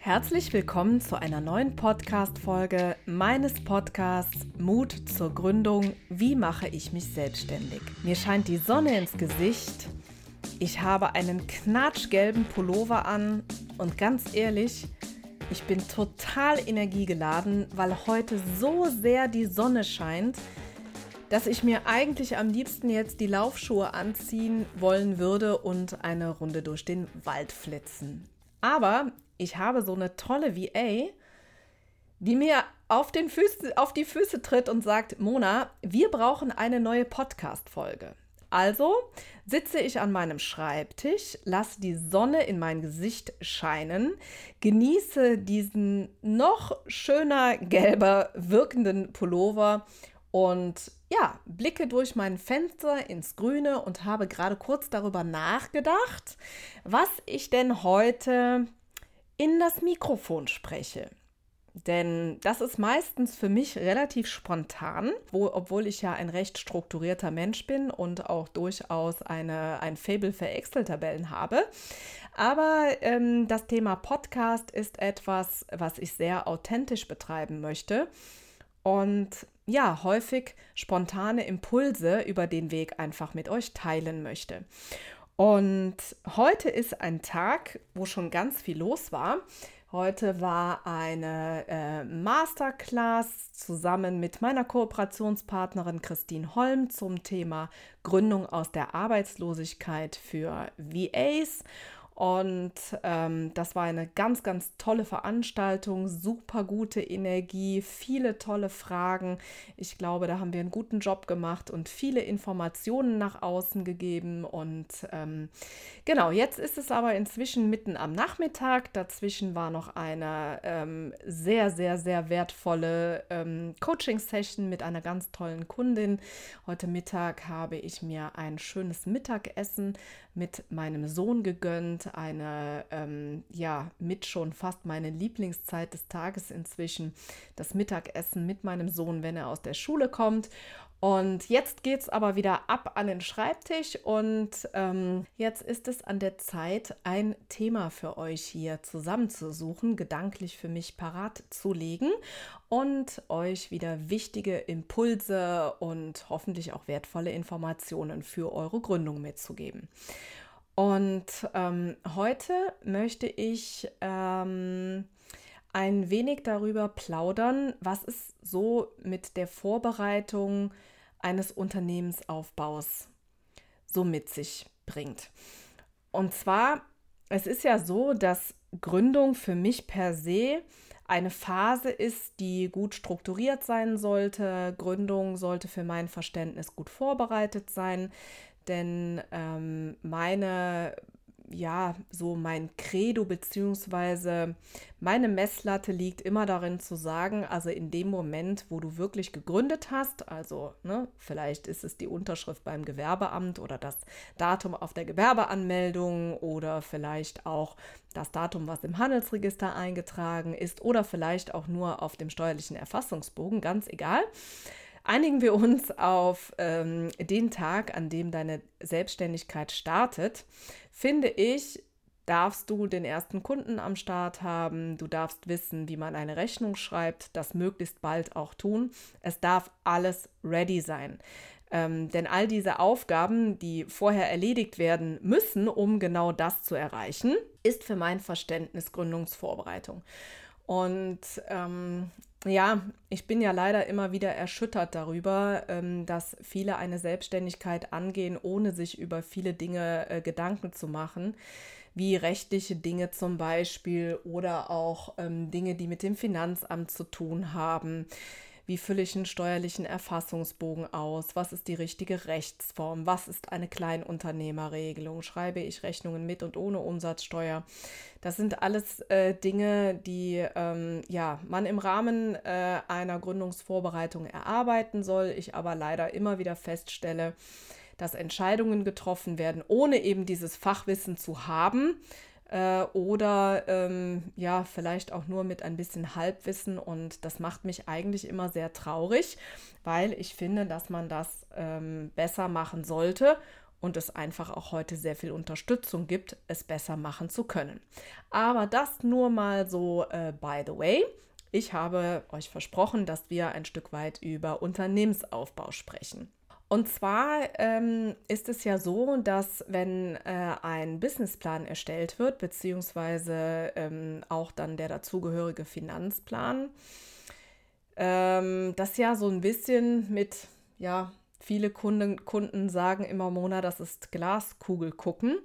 Herzlich willkommen zu einer neuen Podcast-Folge meines Podcasts Mut zur Gründung. Wie mache ich mich selbstständig? Mir scheint die Sonne ins Gesicht. Ich habe einen knatschgelben Pullover an und ganz ehrlich, ich bin total energiegeladen, weil heute so sehr die Sonne scheint, dass ich mir eigentlich am liebsten jetzt die Laufschuhe anziehen wollen würde und eine Runde durch den Wald flitzen. Aber ich habe so eine tolle VA, die mir auf, den Füße, auf die Füße tritt und sagt, Mona, wir brauchen eine neue Podcast-Folge. Also sitze ich an meinem Schreibtisch, lasse die Sonne in mein Gesicht scheinen, genieße diesen noch schöner gelber wirkenden Pullover und ja, blicke durch mein Fenster ins Grüne und habe gerade kurz darüber nachgedacht, was ich denn heute in das Mikrofon spreche. Denn das ist meistens für mich relativ spontan, wo, obwohl ich ja ein recht strukturierter Mensch bin und auch durchaus eine, ein Fable für Excel-Tabellen habe. Aber ähm, das Thema Podcast ist etwas, was ich sehr authentisch betreiben möchte und ja, häufig spontane Impulse über den Weg einfach mit euch teilen möchte. Und heute ist ein Tag, wo schon ganz viel los war. Heute war eine äh, Masterclass zusammen mit meiner Kooperationspartnerin Christine Holm zum Thema Gründung aus der Arbeitslosigkeit für VAs. Und ähm, das war eine ganz, ganz tolle Veranstaltung, super gute Energie, viele tolle Fragen. Ich glaube, da haben wir einen guten Job gemacht und viele Informationen nach außen gegeben. Und ähm, genau, jetzt ist es aber inzwischen mitten am Nachmittag. Dazwischen war noch eine ähm, sehr, sehr, sehr wertvolle ähm, Coaching-Session mit einer ganz tollen Kundin. Heute Mittag habe ich mir ein schönes Mittagessen mit meinem Sohn gegönnt eine, ähm, ja, mit schon fast meine Lieblingszeit des Tages inzwischen, das Mittagessen mit meinem Sohn, wenn er aus der Schule kommt. Und jetzt geht es aber wieder ab an den Schreibtisch und ähm, jetzt ist es an der Zeit, ein Thema für euch hier zusammenzusuchen, gedanklich für mich parat zu legen und euch wieder wichtige Impulse und hoffentlich auch wertvolle Informationen für eure Gründung mitzugeben. Und ähm, heute möchte ich ähm, ein wenig darüber plaudern, was es so mit der Vorbereitung eines Unternehmensaufbaus so mit sich bringt. Und zwar, es ist ja so, dass Gründung für mich per se eine Phase ist, die gut strukturiert sein sollte. Gründung sollte für mein Verständnis gut vorbereitet sein denn ähm, meine, ja, so mein Credo beziehungsweise meine Messlatte liegt immer darin zu sagen, also in dem Moment, wo du wirklich gegründet hast, also ne, vielleicht ist es die Unterschrift beim Gewerbeamt oder das Datum auf der Gewerbeanmeldung oder vielleicht auch das Datum, was im Handelsregister eingetragen ist oder vielleicht auch nur auf dem steuerlichen Erfassungsbogen, ganz egal. Einigen wir uns auf ähm, den Tag, an dem deine Selbstständigkeit startet, finde ich, darfst du den ersten Kunden am Start haben, du darfst wissen, wie man eine Rechnung schreibt, das möglichst bald auch tun. Es darf alles ready sein. Ähm, denn all diese Aufgaben, die vorher erledigt werden müssen, um genau das zu erreichen, ist für mein Verständnis Gründungsvorbereitung. Und ähm, ja, ich bin ja leider immer wieder erschüttert darüber, ähm, dass viele eine Selbstständigkeit angehen, ohne sich über viele Dinge äh, Gedanken zu machen, wie rechtliche Dinge zum Beispiel oder auch ähm, Dinge, die mit dem Finanzamt zu tun haben. Wie fülle ich einen steuerlichen Erfassungsbogen aus? Was ist die richtige Rechtsform? Was ist eine Kleinunternehmerregelung? Schreibe ich Rechnungen mit und ohne Umsatzsteuer? Das sind alles äh, Dinge, die ähm, ja, man im Rahmen äh, einer Gründungsvorbereitung erarbeiten soll. Ich aber leider immer wieder feststelle, dass Entscheidungen getroffen werden, ohne eben dieses Fachwissen zu haben äh, oder ähm, ja, vielleicht auch nur mit ein bisschen Halbwissen. Und das macht mich eigentlich immer sehr traurig, weil ich finde, dass man das ähm, besser machen sollte und es einfach auch heute sehr viel Unterstützung gibt, es besser machen zu können. Aber das nur mal so äh, by the way. Ich habe euch versprochen, dass wir ein Stück weit über Unternehmensaufbau sprechen. Und zwar ähm, ist es ja so, dass wenn äh, ein Businessplan erstellt wird, beziehungsweise ähm, auch dann der dazugehörige Finanzplan, ähm, das ja so ein bisschen mit, ja, viele Kunden, Kunden sagen immer, Mona, das ist Glaskugel gucken.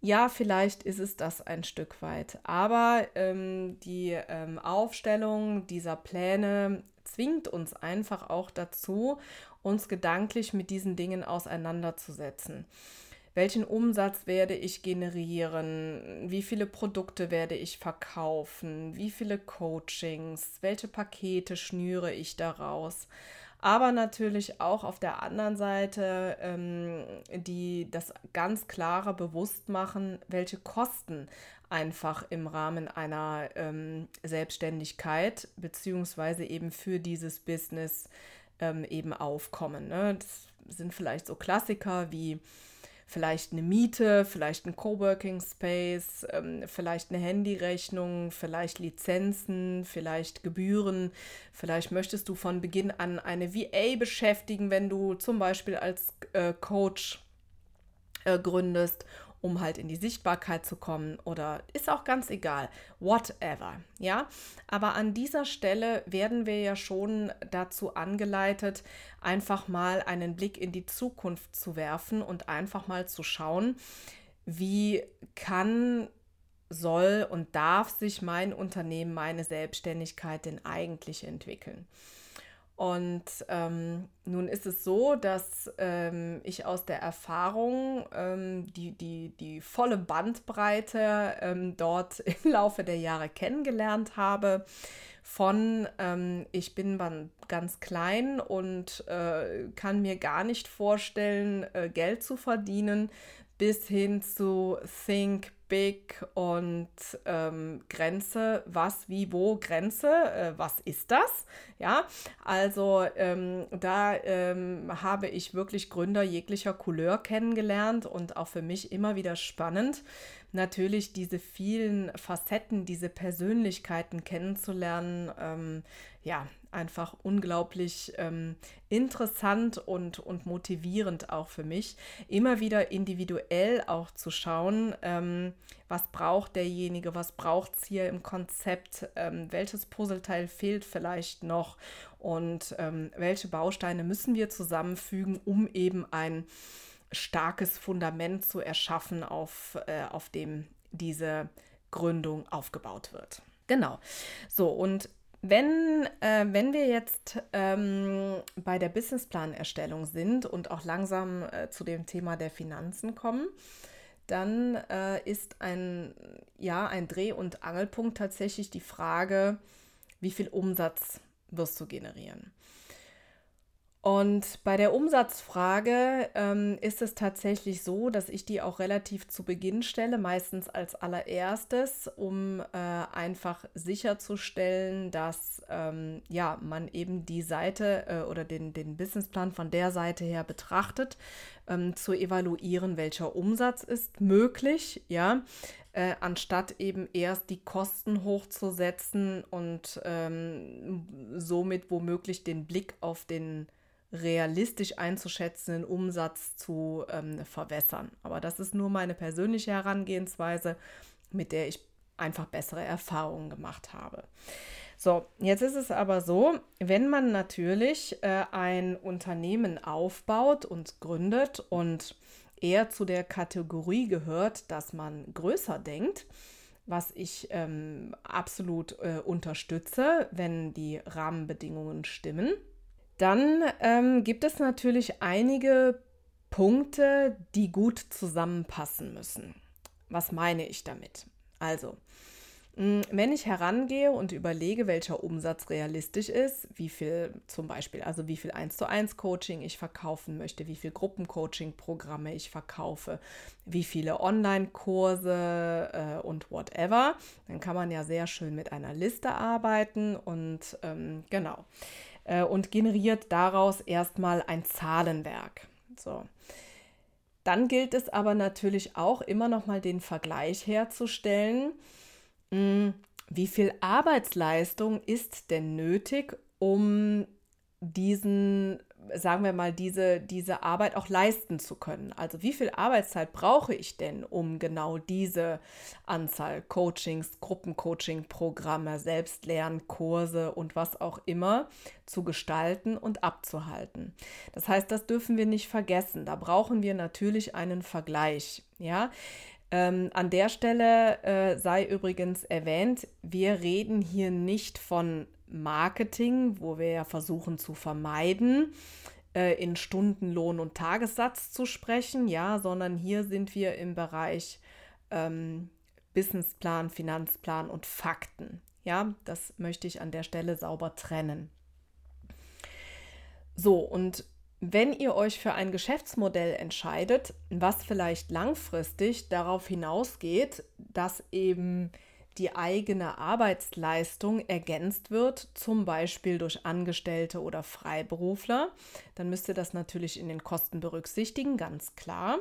Ja, vielleicht ist es das ein Stück weit, aber ähm, die ähm, Aufstellung dieser Pläne zwingt uns einfach auch dazu, uns gedanklich mit diesen Dingen auseinanderzusetzen. Welchen Umsatz werde ich generieren? Wie viele Produkte werde ich verkaufen? Wie viele Coachings? Welche Pakete schnüre ich daraus? aber natürlich auch auf der anderen Seite ähm, die das ganz klare Bewusstmachen, welche Kosten einfach im Rahmen einer ähm, Selbstständigkeit beziehungsweise eben für dieses Business ähm, eben aufkommen. Ne? Das sind vielleicht so Klassiker wie vielleicht eine Miete, vielleicht ein Coworking Space, ähm, vielleicht eine Handyrechnung, vielleicht Lizenzen, vielleicht Gebühren. Vielleicht möchtest du von Beginn an eine VA beschäftigen, wenn du zum Beispiel als äh, Coach äh, gründest um halt in die Sichtbarkeit zu kommen oder ist auch ganz egal, whatever, ja. Aber an dieser Stelle werden wir ja schon dazu angeleitet, einfach mal einen Blick in die Zukunft zu werfen und einfach mal zu schauen, wie kann soll und darf sich mein Unternehmen, meine Selbstständigkeit denn eigentlich entwickeln? Und ähm, nun ist es so, dass ähm, ich aus der Erfahrung ähm, die, die, die volle Bandbreite ähm, dort im Laufe der Jahre kennengelernt habe. Von ähm, ich bin ganz klein und äh, kann mir gar nicht vorstellen, äh, Geld zu verdienen, bis hin zu Think Big und ähm, Grenze, was, wie, wo, Grenze, äh, was ist das? Ja, also ähm, da ähm, habe ich wirklich Gründer jeglicher Couleur kennengelernt und auch für mich immer wieder spannend, natürlich diese vielen Facetten, diese Persönlichkeiten kennenzulernen. Ja, einfach unglaublich ähm, interessant und, und motivierend auch für mich, immer wieder individuell auch zu schauen, ähm, was braucht derjenige, was braucht es hier im Konzept, ähm, welches Puzzleteil fehlt vielleicht noch und ähm, welche Bausteine müssen wir zusammenfügen, um eben ein starkes Fundament zu erschaffen, auf, äh, auf dem diese Gründung aufgebaut wird. Genau. So, und wenn, äh, wenn wir jetzt ähm, bei der Businessplanerstellung sind und auch langsam äh, zu dem Thema der Finanzen kommen, dann äh, ist ein, ja, ein Dreh- und Angelpunkt tatsächlich die Frage, wie viel Umsatz wirst du generieren? Und bei der Umsatzfrage ähm, ist es tatsächlich so, dass ich die auch relativ zu Beginn stelle, meistens als allererstes, um äh, einfach sicherzustellen, dass ähm, ja, man eben die Seite äh, oder den, den Businessplan von der Seite her betrachtet, ähm, zu evaluieren, welcher Umsatz ist möglich, ja, äh, anstatt eben erst die Kosten hochzusetzen und ähm, somit womöglich den Blick auf den realistisch einzuschätzenden Umsatz zu ähm, verwässern. Aber das ist nur meine persönliche Herangehensweise, mit der ich einfach bessere Erfahrungen gemacht habe. So, jetzt ist es aber so, wenn man natürlich äh, ein Unternehmen aufbaut und gründet und eher zu der Kategorie gehört, dass man größer denkt, was ich ähm, absolut äh, unterstütze, wenn die Rahmenbedingungen stimmen, dann ähm, gibt es natürlich einige Punkte, die gut zusammenpassen müssen. Was meine ich damit? Also, wenn ich herangehe und überlege, welcher Umsatz realistisch ist, wie viel zum Beispiel, also wie viel 1 zu 1 Coaching ich verkaufen möchte, wie viel Gruppencoaching-Programme ich verkaufe, wie viele Online-Kurse äh, und whatever, dann kann man ja sehr schön mit einer Liste arbeiten und ähm, genau äh, und generiert daraus erstmal ein Zahlenwerk. So. Dann gilt es aber natürlich auch immer noch mal den Vergleich herzustellen. Hm, wie viel Arbeitsleistung ist denn nötig, um diesen sagen wir mal, diese, diese Arbeit auch leisten zu können. Also wie viel Arbeitszeit brauche ich denn, um genau diese Anzahl Coachings, Gruppencoaching-Programme, Selbstlernkurse und was auch immer zu gestalten und abzuhalten. Das heißt, das dürfen wir nicht vergessen. Da brauchen wir natürlich einen Vergleich. Ja, ähm, an der Stelle äh, sei übrigens erwähnt, wir reden hier nicht von Marketing, wo wir ja versuchen zu vermeiden, äh, in Stundenlohn und Tagessatz zu sprechen, ja, sondern hier sind wir im Bereich ähm, Businessplan, Finanzplan und Fakten. Ja, das möchte ich an der Stelle sauber trennen. So, und wenn ihr euch für ein Geschäftsmodell entscheidet, was vielleicht langfristig darauf hinausgeht, dass eben die eigene Arbeitsleistung ergänzt wird, zum Beispiel durch Angestellte oder Freiberufler, dann müsst ihr das natürlich in den Kosten berücksichtigen, ganz klar.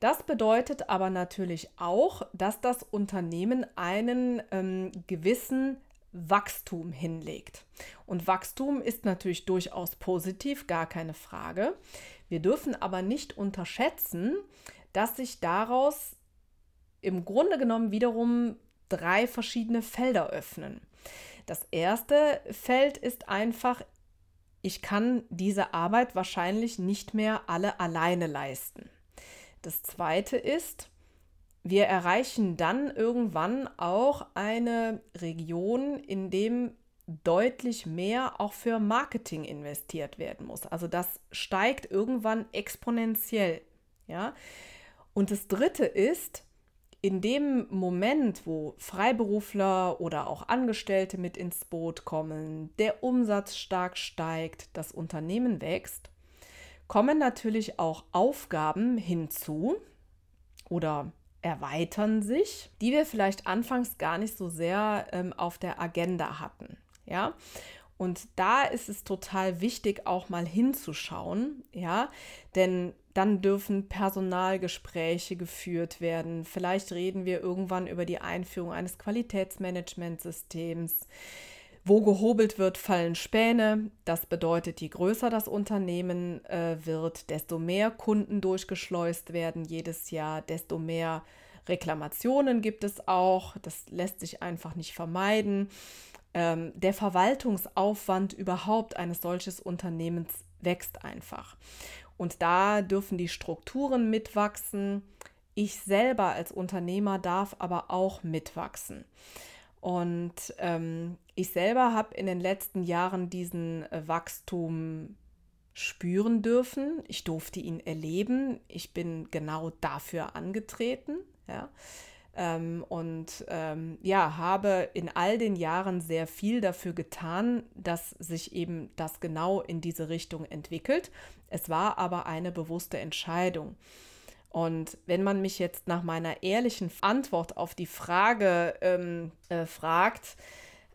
Das bedeutet aber natürlich auch, dass das Unternehmen einen ähm, gewissen Wachstum hinlegt. Und Wachstum ist natürlich durchaus positiv, gar keine Frage. Wir dürfen aber nicht unterschätzen, dass sich daraus im Grunde genommen wiederum drei verschiedene Felder öffnen. Das erste Feld ist einfach, ich kann diese Arbeit wahrscheinlich nicht mehr alle alleine leisten. Das zweite ist, wir erreichen dann irgendwann auch eine Region, in dem deutlich mehr auch für Marketing investiert werden muss. Also das steigt irgendwann exponentiell, ja? Und das dritte ist, in dem Moment, wo Freiberufler oder auch Angestellte mit ins Boot kommen, der Umsatz stark steigt, das Unternehmen wächst, kommen natürlich auch Aufgaben hinzu oder erweitern sich, die wir vielleicht anfangs gar nicht so sehr ähm, auf der Agenda hatten. Ja, und da ist es total wichtig, auch mal hinzuschauen, ja, denn dann dürfen Personalgespräche geführt werden. Vielleicht reden wir irgendwann über die Einführung eines Qualitätsmanagementsystems. Wo gehobelt wird, fallen Späne. Das bedeutet, je größer das Unternehmen äh, wird, desto mehr Kunden durchgeschleust werden jedes Jahr, desto mehr Reklamationen gibt es auch. Das lässt sich einfach nicht vermeiden. Ähm, der Verwaltungsaufwand überhaupt eines solches Unternehmens wächst einfach. Und da dürfen die Strukturen mitwachsen. Ich selber als Unternehmer darf aber auch mitwachsen. Und ähm, ich selber habe in den letzten Jahren diesen äh, Wachstum spüren dürfen. Ich durfte ihn erleben. Ich bin genau dafür angetreten. Ja. Ähm, und ähm, ja, habe in all den Jahren sehr viel dafür getan, dass sich eben das genau in diese Richtung entwickelt. Es war aber eine bewusste Entscheidung. Und wenn man mich jetzt nach meiner ehrlichen Antwort auf die Frage ähm, äh, fragt,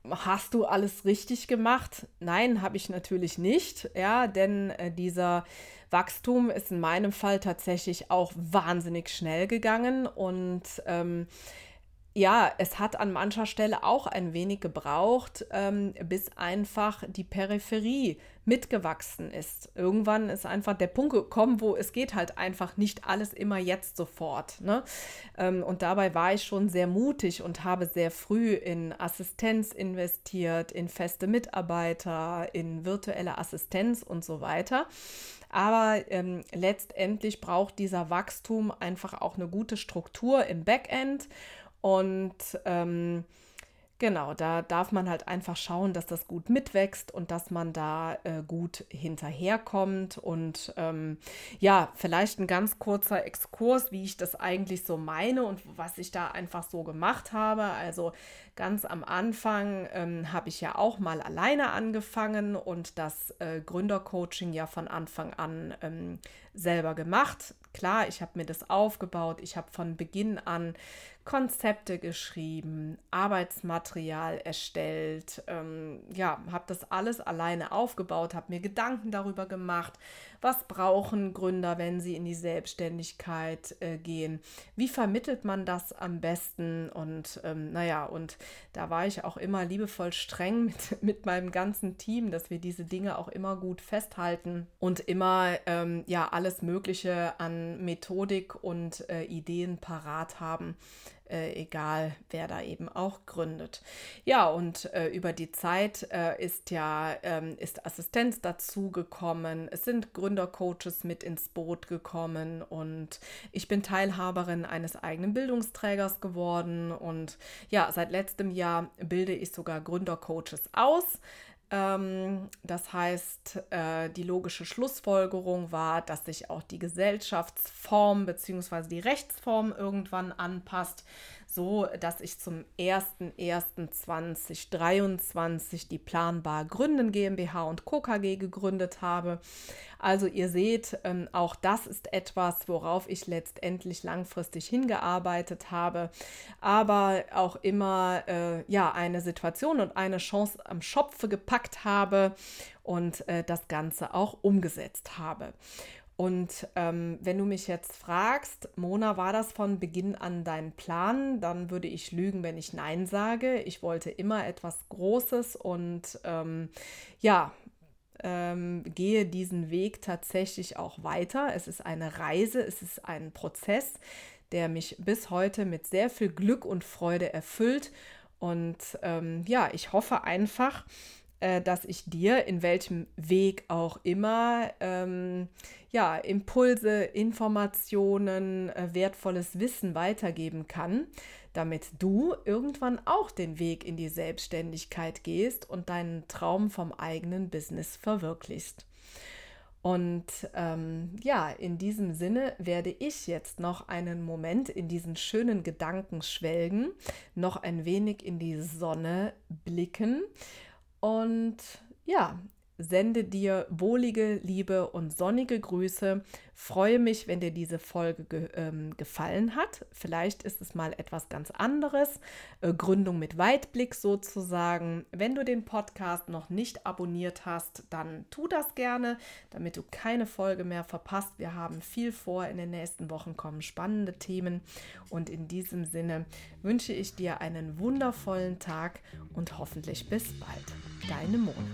hast du alles richtig gemacht? Nein, habe ich natürlich nicht, ja, denn äh, dieser Wachstum ist in meinem Fall tatsächlich auch wahnsinnig schnell gegangen und ähm, ja, es hat an mancher Stelle auch ein wenig gebraucht, ähm, bis einfach die Peripherie mitgewachsen ist. Irgendwann ist einfach der Punkt gekommen, wo es geht halt einfach nicht alles immer jetzt sofort. Ne? Ähm, und dabei war ich schon sehr mutig und habe sehr früh in Assistenz investiert, in feste Mitarbeiter, in virtuelle Assistenz und so weiter. Aber ähm, letztendlich braucht dieser Wachstum einfach auch eine gute Struktur im Backend und ähm, Genau, da darf man halt einfach schauen, dass das gut mitwächst und dass man da äh, gut hinterherkommt. Und ähm, ja, vielleicht ein ganz kurzer Exkurs, wie ich das eigentlich so meine und was ich da einfach so gemacht habe. Also ganz am Anfang ähm, habe ich ja auch mal alleine angefangen und das äh, Gründercoaching ja von Anfang an ähm, selber gemacht Klar, ich habe mir das aufgebaut. Ich habe von Beginn an Konzepte geschrieben, Arbeitsmaterial erstellt, ähm, ja, habe das alles alleine aufgebaut, habe mir Gedanken darüber gemacht, was brauchen Gründer, wenn sie in die Selbstständigkeit äh, gehen, wie vermittelt man das am besten? Und ähm, naja, und da war ich auch immer liebevoll streng mit, mit meinem ganzen Team, dass wir diese Dinge auch immer gut festhalten und immer ähm, ja alles Mögliche an Methodik und äh, Ideen parat haben äh, egal wer da eben auch gründet. Ja, und äh, über die Zeit äh, ist ja ähm, ist Assistenz dazu gekommen. Es sind Gründercoaches mit ins Boot gekommen und ich bin Teilhaberin eines eigenen Bildungsträgers geworden und ja, seit letztem Jahr bilde ich sogar Gründercoaches aus. Ähm, das heißt, äh, die logische Schlussfolgerung war, dass sich auch die Gesellschaftsform bzw. die Rechtsform irgendwann anpasst so, dass ich zum 01.01.2023 die Planbar Gründen GmbH und Co. KG gegründet habe. Also ihr seht, ähm, auch das ist etwas, worauf ich letztendlich langfristig hingearbeitet habe, aber auch immer äh, ja eine Situation und eine Chance am Schopfe gepackt habe und äh, das Ganze auch umgesetzt habe. Und ähm, wenn du mich jetzt fragst, Mona, war das von Beginn an dein Plan? Dann würde ich lügen, wenn ich Nein sage. Ich wollte immer etwas Großes und ähm, ja, ähm, gehe diesen Weg tatsächlich auch weiter. Es ist eine Reise, es ist ein Prozess, der mich bis heute mit sehr viel Glück und Freude erfüllt. Und ähm, ja, ich hoffe einfach, äh, dass ich dir in welchem Weg auch immer ähm, ja, Impulse, Informationen, äh, wertvolles Wissen weitergeben kann, damit du irgendwann auch den Weg in die Selbstständigkeit gehst und deinen Traum vom eigenen Business verwirklichst. Und ähm, ja, in diesem Sinne werde ich jetzt noch einen Moment in diesen schönen Gedanken schwelgen, noch ein wenig in die Sonne blicken und ja, sende dir wohlige, liebe und sonnige Grüße. Freue mich, wenn dir diese Folge ge ähm, gefallen hat. Vielleicht ist es mal etwas ganz anderes. Äh, Gründung mit Weitblick sozusagen. Wenn du den Podcast noch nicht abonniert hast, dann tu das gerne, damit du keine Folge mehr verpasst. Wir haben viel vor. In den nächsten Wochen kommen spannende Themen. Und in diesem Sinne wünsche ich dir einen wundervollen Tag und hoffentlich bis bald. Deine Mona.